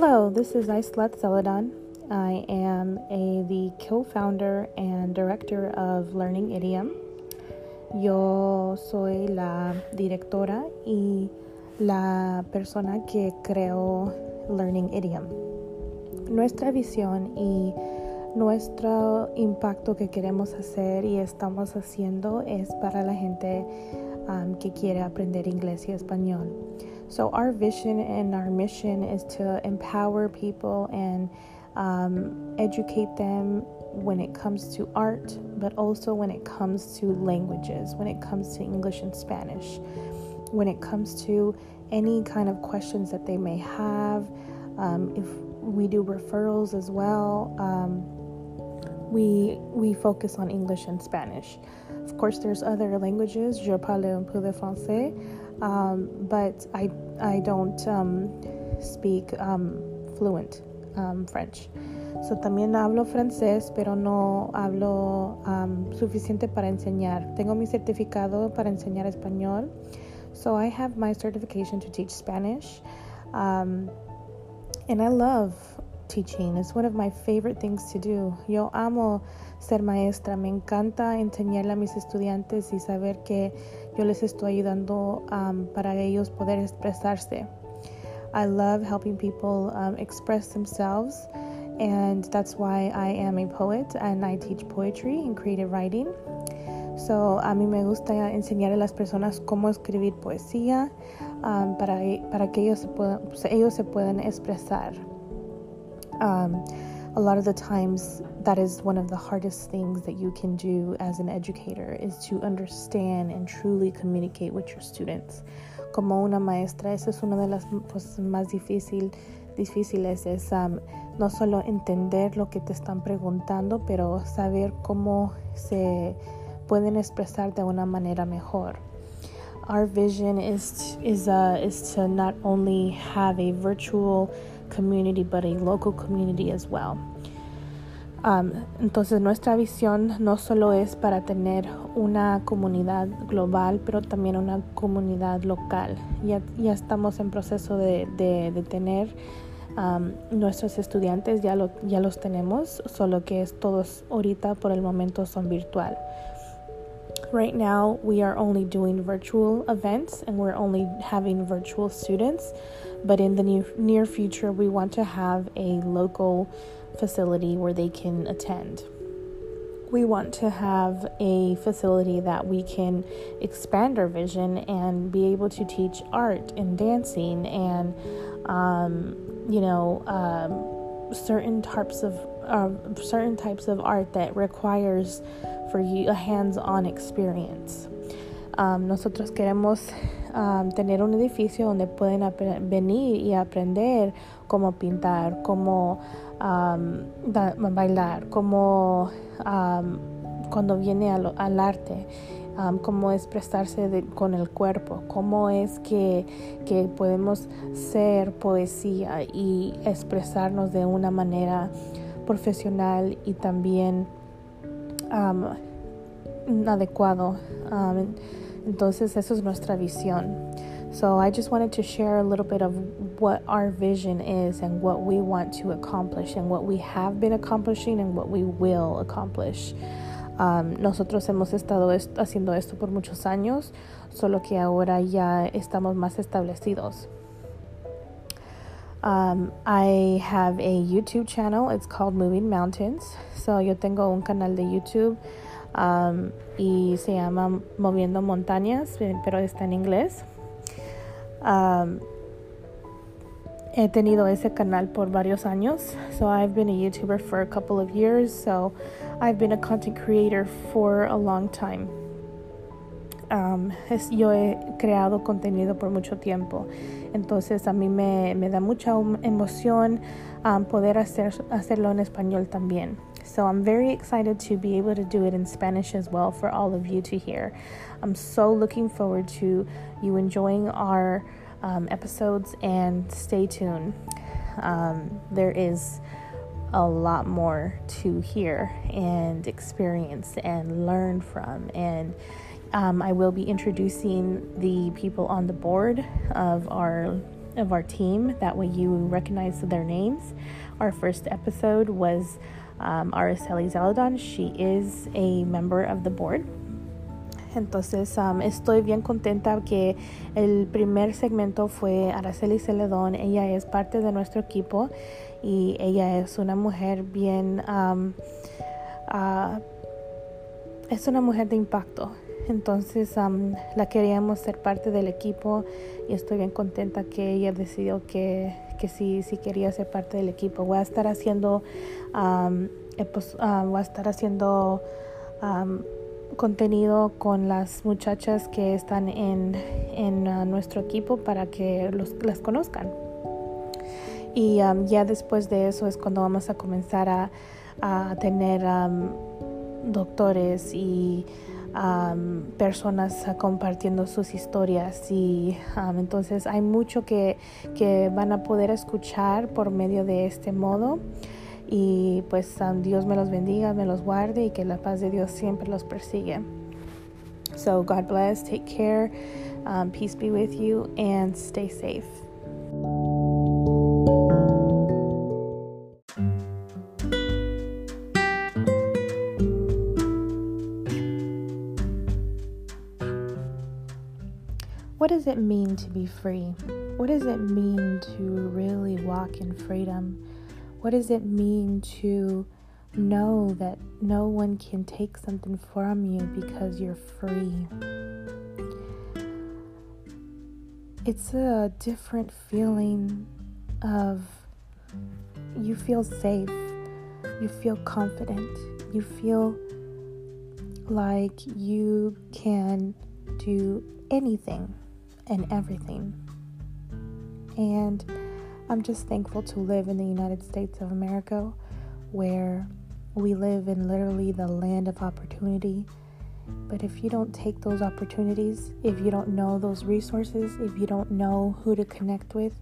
Hello, this is Aislat Celadon. I am a, the co-founder and director of Learning Idiom. Yo soy la directora y la persona que creó Learning Idiom. Nuestra visión y nuestro impacto que queremos hacer y estamos haciendo es para la gente um, que quiere aprender inglés y español. So, our vision and our mission is to empower people and um, educate them when it comes to art, but also when it comes to languages, when it comes to English and Spanish, when it comes to any kind of questions that they may have. Um, if we do referrals as well, um, we we focus on English and Spanish. Of course, there's other languages. Je parle un peu de français. Um, but I I don't um, speak um, fluent um, French. So también hablo francés, pero no hablo um, suficiente para enseñar. Tengo mi certificado para enseñar español. So I have my certification to teach Spanish. And I love teaching. It's one of my favorite things to do. Yo amo ser maestra. Me encanta enseñarle a mis estudiantes y saber que yo les estoy ayudando um, para ellos poder expresarse. I love helping people um, express themselves, and that's why I am a poet and I teach poetry and creative writing. So, a mí me gusta enseñar a las personas cómo escribir poesía um, para, para que ellos se, puedan, ellos se puedan expresar. Um, a lot of the times that is one of the hardest things that you can do as an educator is to understand and truly communicate with your students. Como una maestra, esa es una de las cosas más difícil, difíciles, es um, no solo entender lo que te están preguntando, pero saber cómo se pueden expresar de una manera mejor. Our vision is is uh, is to not only have a virtual community, but a local community as well. Um, entonces nuestra visión no solo es para tener una comunidad global, pero también una comunidad local. Ya, ya estamos en proceso de, de, de tener um, nuestros estudiantes, ya, lo, ya los tenemos, solo que es todos ahorita por el momento son virtual. Right now, we are only doing virtual events and we're only having virtual students. But in the near, future, we want to have a local facility where they can attend. We want to have a facility that we can expand our vision and be able to teach art and dancing and, um, you know, um, certain types of uh, certain types of art that requires for you a hands-on experience. Um, nosotros queremos um, tener un edificio donde pueden venir y aprender cómo pintar, cómo um, bailar, cómo cuando viene al, arte, cómo expresarse de, con el cuerpo, cómo es que podemos ser poesía y expresarnos de una manera profesional y también adecuado. Entonces, eso es nuestra visión. So, I just wanted to share a little bit of what our vision is and what we want to accomplish and what we have been accomplishing and what we will accomplish. Um, nosotros hemos estado est haciendo esto por muchos años, solo que ahora ya estamos más establecidos. Um, I have a YouTube channel. It's called Moving Mountains. So yo tengo un canal de YouTube um, y se llama Moviendo Montañas, eh, pero está en inglés. Um, he tenido ese canal por varios años. So I've been a YouTuber for a couple of years. So I've been a content creator for a long time. Um, es, yo he creado contenido por mucho tiempo. Entonces a mí me, me da mucha emoción um, poder hacer, hacerlo en español también. So I'm very excited to be able to do it in Spanish as well for all of you to hear. I'm so looking forward to you enjoying our um, episodes and stay tuned. Um, there is a lot more to hear and experience and learn from. And um, I will be introducing the people on the board of our of our team. That way you recognize their names. Our first episode was um, Araceli Zeladon. She is a member of the board. Entonces um, estoy bien contenta que el primer segmento fue Araceli Celedón. Ella es parte de nuestro equipo y ella es una mujer bien, um, uh, es una mujer de impacto. Entonces um, la queríamos ser parte del equipo y estoy bien contenta que ella decidió que, que sí, sí quería ser parte del equipo. Voy a estar haciendo, eh, pues, voy a estar haciendo contenido con las muchachas que están en, en uh, nuestro equipo para que los, las conozcan. Y ya después de eso es cuando vamos a comenzar a, a tener doctores y um, personas compartiendo sus historias y entonces hay mucho que, que van a poder escuchar por medio de este modo. Y pues um, Dios me los bendiga, me los guarde y que la paz de Dios siempre los persigue. So God bless, take care, um, peace be with you, and stay safe. Does it mean to be free? What does it mean to really walk in freedom? What does it mean to know that no one can take something from you because you're free? It's a different feeling of you feel safe, you feel confident, you feel like you can do anything and everything. And I'm just thankful to live in the United States of America where we live in literally the land of opportunity. But if you don't take those opportunities, if you don't know those resources, if you don't know who to connect with,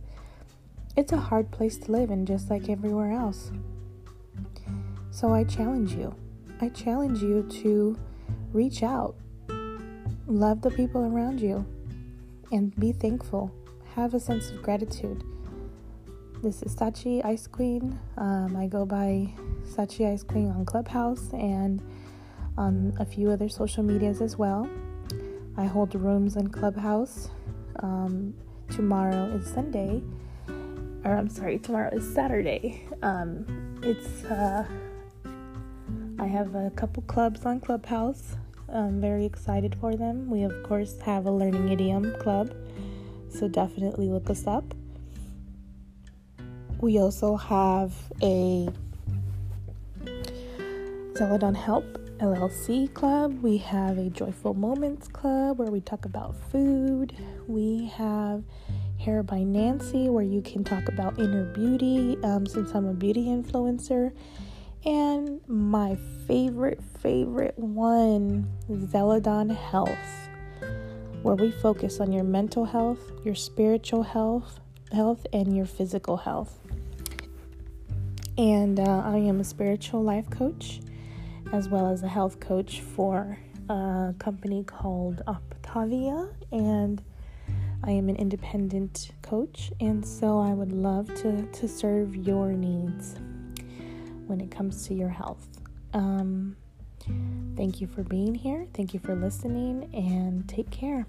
it's a hard place to live in, just like everywhere else. So I challenge you. I challenge you to reach out, love the people around you, and be thankful. Have a sense of gratitude this is Sachi Ice Queen. Um, I go by Sachi Ice Queen on Clubhouse and on a few other social medias as well. I hold rooms in Clubhouse. Um, tomorrow is Sunday, or I'm sorry, tomorrow is Saturday. Um, it's uh, I have a couple clubs on Clubhouse. I'm very excited for them. We of course have a learning idiom club, so definitely look us up. We also have a Celadon Help LLC club. We have a Joyful Moments club where we talk about food. We have Hair by Nancy where you can talk about inner beauty um, since I'm a beauty influencer. And my favorite, favorite one, Zeladon Health, where we focus on your mental health, your spiritual health, health, and your physical health. And uh, I am a spiritual life coach as well as a health coach for a company called Optavia, and I am an independent coach, and so I would love to, to serve your needs when it comes to your health. Um, thank you for being here, thank you for listening, and take care.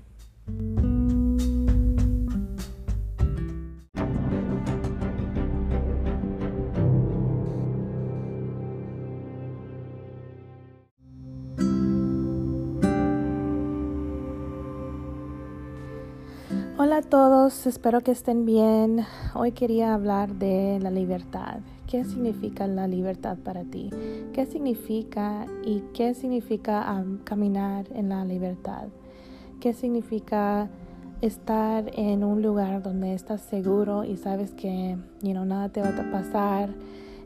Hola a todos, espero que estén bien. Hoy quería hablar de la libertad. ¿Qué significa la libertad para ti? ¿Qué significa y qué significa caminar en la libertad? ¿Qué significa estar en un lugar donde estás seguro y sabes que nada te va a pasar?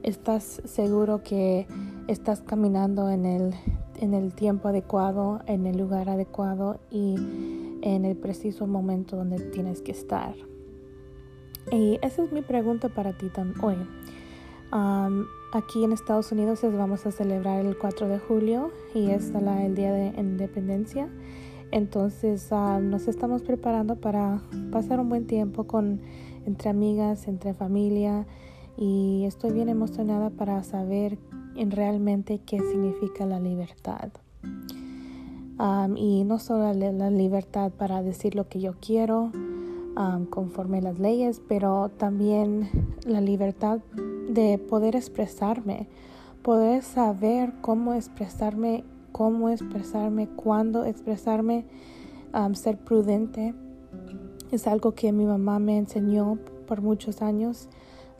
Estás seguro que estás caminando en el, en el tiempo adecuado, en el lugar adecuado y en el preciso momento donde tienes que estar. Y esa es mi pregunta para ti hoy. Aquí en Estados Unidos vamos a celebrar el 4 de julio y es el Día de Independencia. Entonces nos estamos preparando para pasar un buen tiempo con entre amigas, entre familia y estoy bien emocionada para saber en realmente qué significa la libertad. y no solo la, libertad para decir lo que yo quiero conforme las leyes, pero también la libertad de poder expresarme, poder saber cómo expresarme, cómo expresarme, cuándo expresarme, ser prudente. Es algo que mi mamá me enseñó por muchos años.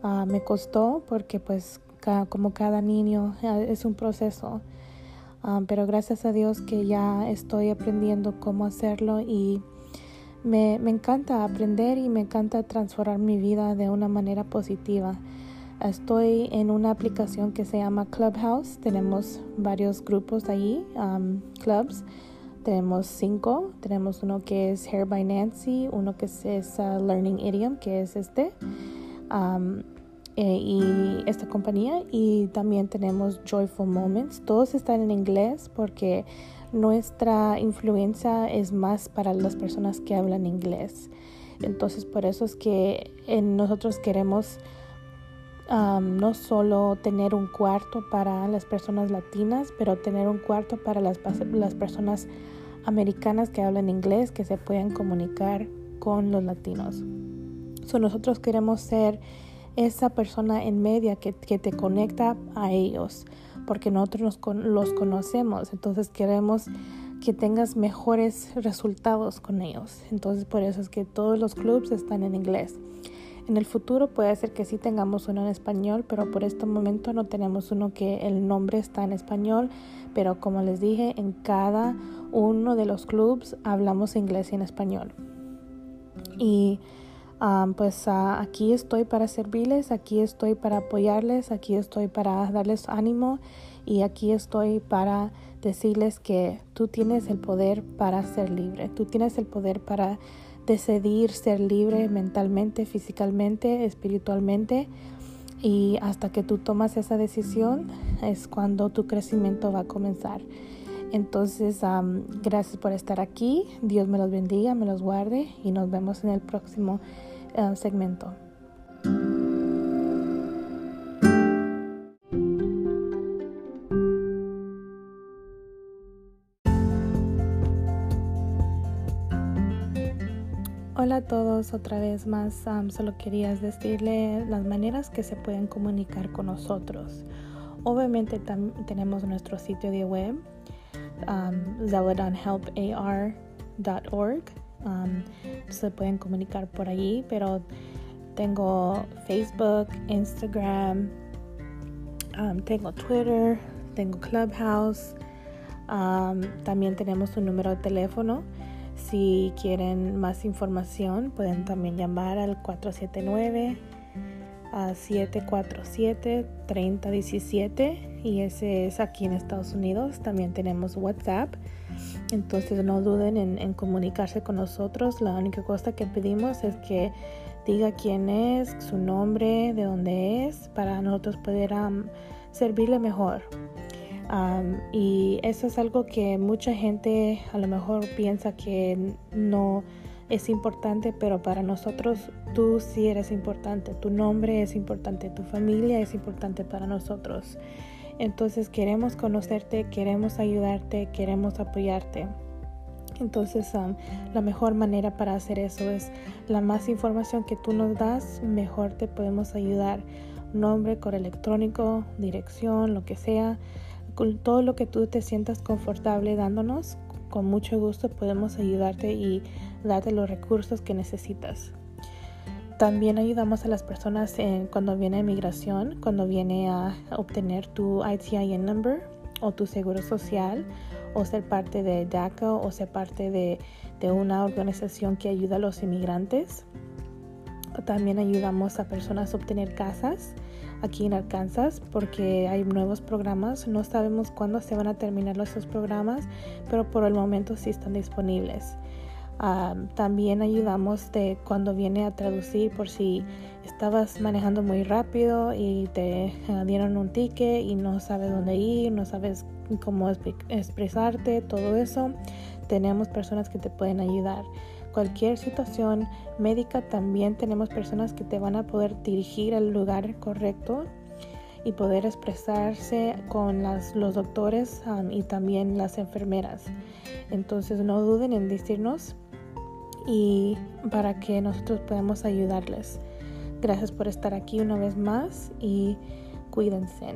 Ah, me costó porque pues como cada niño ah, es un proceso. Pero gracias a Dios que ya estoy aprendiendo cómo hacerlo y me, me, encanta aprender y me encanta transformar mi vida de una manera positiva. Estoy en una aplicación que se llama Clubhouse. Tenemos varios grupos ahí, clubs. Tenemos cinco. Tenemos uno que es Hair by Nancy, uno que es, Learning Idiom, que es este. Eh, y esta compañía y también tenemos Joyful Moments. Todos están en inglés porque nuestra influencia es más para las personas que hablan inglés. Entonces por eso es que nosotros queremos no solo tener un cuarto para las personas latinas, pero tener un cuarto para las, las personas americanas que hablan inglés, que se puedan comunicar con los latinos. So, nosotros queremos ser esa persona en media que, te conecta a ellos, porque nosotros los conocemos, entonces queremos que tengas mejores resultados con ellos. Entonces por eso es que todos los clubs están en inglés. En el futuro puede ser que sí tengamos uno en español, pero por este momento no tenemos uno que el nombre está en español, pero como les dije, en cada uno de los clubs hablamos inglés y en español. Y pues aquí estoy para servirles, aquí estoy para apoyarles, aquí estoy para darles ánimo y aquí estoy para decirles que tú tienes el poder para ser libre, tú tienes el poder para decidir ser libre mentalmente, físicamente, espiritualmente y hasta que tú tomas esa decisión es cuando tu crecimiento va a comenzar. Entonces, gracias por estar aquí. Dios me los bendiga, me los guarde y nos vemos en el próximo eh, segmento. Todos, otra vez más, solo quería decirle las maneras que se pueden comunicar con nosotros. Obviamente tenemos nuestro sitio de web, um, se pueden comunicar por allí, pero tengo Facebook, Instagram, tengo Twitter, tengo Clubhouse, también tenemos un número de teléfono. Si quieren más información, pueden también llamar al 479 747 3017 y ese es aquí en Estados Unidos. También tenemos WhatsApp entonces no duden en, comunicarse con nosotros. La única cosa que pedimos es que diga quién es, su nombre, de dónde es, para nosotros poder servirle mejor. Y eso es algo que mucha gente a lo mejor piensa que no es importante, pero para nosotros tú sí eres importante, tu nombre es importante, tu familia es importante para nosotros. Entonces queremos conocerte, queremos ayudarte, queremos apoyarte. Entonces la mejor manera para hacer eso es la más información que tú nos das, mejor te podemos ayudar. Nombre, correo electrónico, dirección, lo que sea. Con todo lo que tú te sientas confortable dándonos, con mucho gusto podemos ayudarte y darte los recursos que necesitas. También ayudamos a las personas en, cuando viene a migración, cuando viene a obtener tu ITIN number o tu seguro social o ser parte de DACA o ser parte de, de una organización que ayuda a los inmigrantes. También ayudamos a personas a obtener casas aquí en Arkansas porque hay nuevos programas. No sabemos cuándo se van a terminar esos programas, pero por el momento sí están disponibles también ayudamos de cuando viene a traducir por si estabas manejando muy rápido y te eh, dieron un ticket y no sabes dónde ir, no sabes cómo expresarte, todo eso. Tenemos personas que te pueden ayudar. Cualquier situación médica también tenemos personas que te van a poder dirigir al lugar correcto y poder expresarse con los doctores um, y también las enfermeras. Entonces no duden en decirnos y para que nosotros podamos ayudarles. Gracias por estar aquí una vez más y cuídense.